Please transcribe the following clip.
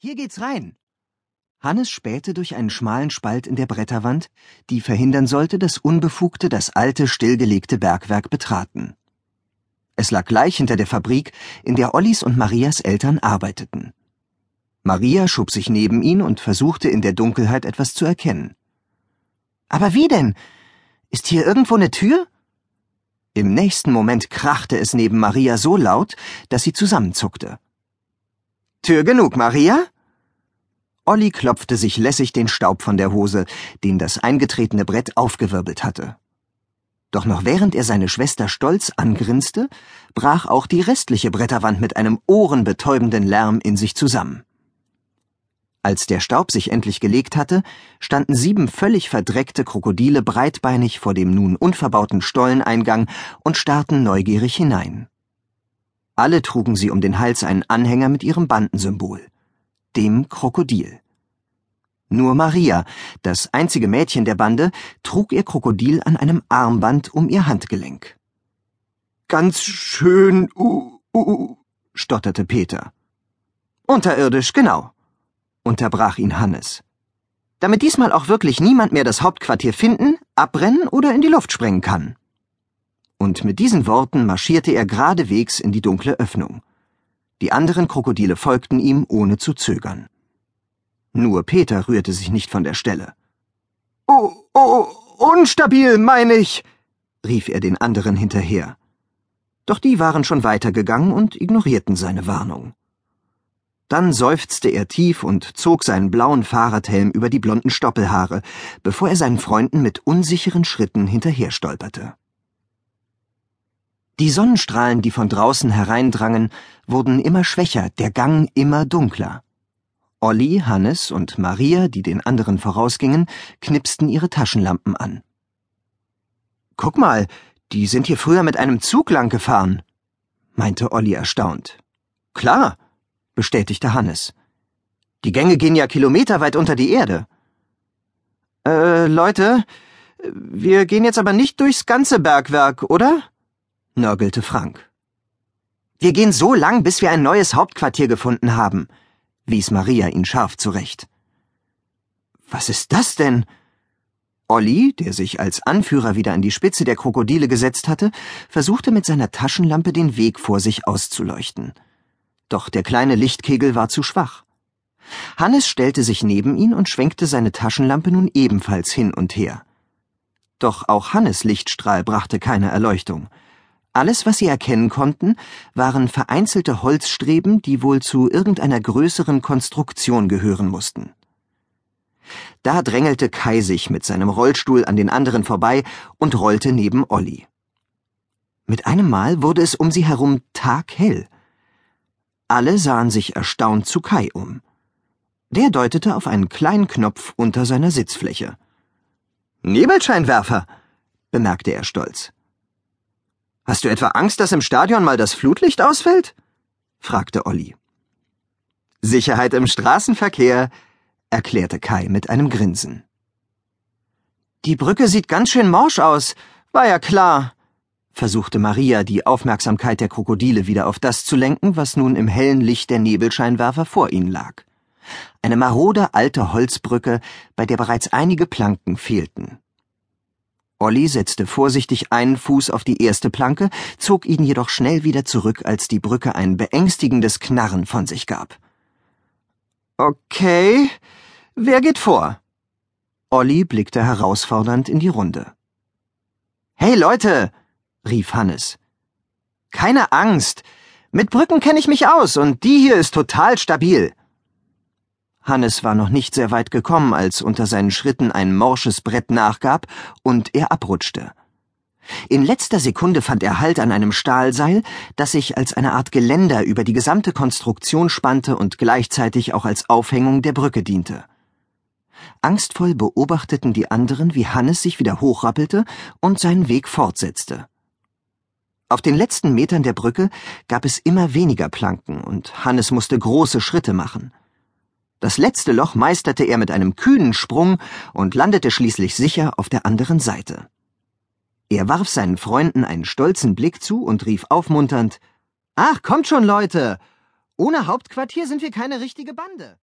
Hier geht's rein. Hannes spähte durch einen schmalen Spalt in der Bretterwand, die verhindern sollte, dass Unbefugte das alte, stillgelegte Bergwerk betraten. Es lag gleich hinter der Fabrik, in der Ollis und Marias Eltern arbeiteten. Maria schob sich neben ihn und versuchte in der Dunkelheit etwas zu erkennen. Aber wie denn? Ist hier irgendwo eine Tür? Im nächsten Moment krachte es neben Maria so laut, dass sie zusammenzuckte. Tür genug, Maria? Olli klopfte sich lässig den Staub von der Hose, den das eingetretene Brett aufgewirbelt hatte. Doch noch während er seine Schwester stolz angrinste, brach auch die restliche Bretterwand mit einem ohrenbetäubenden Lärm in sich zusammen. Als der Staub sich endlich gelegt hatte, standen sieben völlig verdreckte Krokodile breitbeinig vor dem nun unverbauten Stolleneingang und starrten neugierig hinein. Alle trugen sie um den Hals einen Anhänger mit ihrem Bandensymbol, dem Krokodil. Nur Maria, das einzige Mädchen der Bande, trug ihr Krokodil an einem Armband um ihr Handgelenk. Ganz schön, uh, uh, stotterte Peter. Unterirdisch, genau, unterbrach ihn Hannes. Damit diesmal auch wirklich niemand mehr das Hauptquartier finden, abbrennen oder in die Luft sprengen kann und mit diesen Worten marschierte er geradewegs in die dunkle Öffnung. Die anderen Krokodile folgten ihm, ohne zu zögern. Nur Peter rührte sich nicht von der Stelle. Oh, oh, unstabil, meine ich, rief er den anderen hinterher. Doch die waren schon weitergegangen und ignorierten seine Warnung. Dann seufzte er tief und zog seinen blauen Fahrradhelm über die blonden Stoppelhaare, bevor er seinen Freunden mit unsicheren Schritten hinterher stolperte. Die Sonnenstrahlen, die von draußen hereindrangen, wurden immer schwächer, der Gang immer dunkler. Olli, Hannes und Maria, die den anderen vorausgingen, knipsten ihre Taschenlampen an. Guck mal, die sind hier früher mit einem Zug lang gefahren, meinte Olli erstaunt. Klar, bestätigte Hannes. Die Gänge gehen ja kilometerweit unter die Erde. Äh, Leute, wir gehen jetzt aber nicht durchs ganze Bergwerk, oder? Nörgelte Frank. Wir gehen so lang, bis wir ein neues Hauptquartier gefunden haben, wies Maria ihn scharf zurecht. Was ist das denn? Olli, der sich als Anführer wieder an die Spitze der Krokodile gesetzt hatte, versuchte mit seiner Taschenlampe den Weg vor sich auszuleuchten. Doch der kleine Lichtkegel war zu schwach. Hannes stellte sich neben ihn und schwenkte seine Taschenlampe nun ebenfalls hin und her. Doch auch Hannes Lichtstrahl brachte keine Erleuchtung. Alles, was sie erkennen konnten, waren vereinzelte Holzstreben, die wohl zu irgendeiner größeren Konstruktion gehören mussten. Da drängelte Kai sich mit seinem Rollstuhl an den anderen vorbei und rollte neben Olli. Mit einem Mal wurde es um sie herum taghell. Alle sahen sich erstaunt zu Kai um. Der deutete auf einen kleinen Knopf unter seiner Sitzfläche. Nebelscheinwerfer, bemerkte er stolz. Hast du etwa Angst, dass im Stadion mal das Flutlicht ausfällt? fragte Olli. Sicherheit im Straßenverkehr, erklärte Kai mit einem Grinsen. Die Brücke sieht ganz schön morsch aus, war ja klar, versuchte Maria, die Aufmerksamkeit der Krokodile wieder auf das zu lenken, was nun im hellen Licht der Nebelscheinwerfer vor ihnen lag. Eine marode alte Holzbrücke, bei der bereits einige Planken fehlten. Olli setzte vorsichtig einen Fuß auf die erste Planke, zog ihn jedoch schnell wieder zurück, als die Brücke ein beängstigendes Knarren von sich gab. Okay, wer geht vor? Olli blickte herausfordernd in die Runde. Hey Leute, rief Hannes. Keine Angst. Mit Brücken kenne ich mich aus und die hier ist total stabil. Hannes war noch nicht sehr weit gekommen, als unter seinen Schritten ein morsches Brett nachgab und er abrutschte. In letzter Sekunde fand er Halt an einem Stahlseil, das sich als eine Art Geländer über die gesamte Konstruktion spannte und gleichzeitig auch als Aufhängung der Brücke diente. Angstvoll beobachteten die anderen, wie Hannes sich wieder hochrappelte und seinen Weg fortsetzte. Auf den letzten Metern der Brücke gab es immer weniger Planken und Hannes musste große Schritte machen. Das letzte Loch meisterte er mit einem kühnen Sprung und landete schließlich sicher auf der anderen Seite. Er warf seinen Freunden einen stolzen Blick zu und rief aufmunternd Ach, kommt schon, Leute. Ohne Hauptquartier sind wir keine richtige Bande.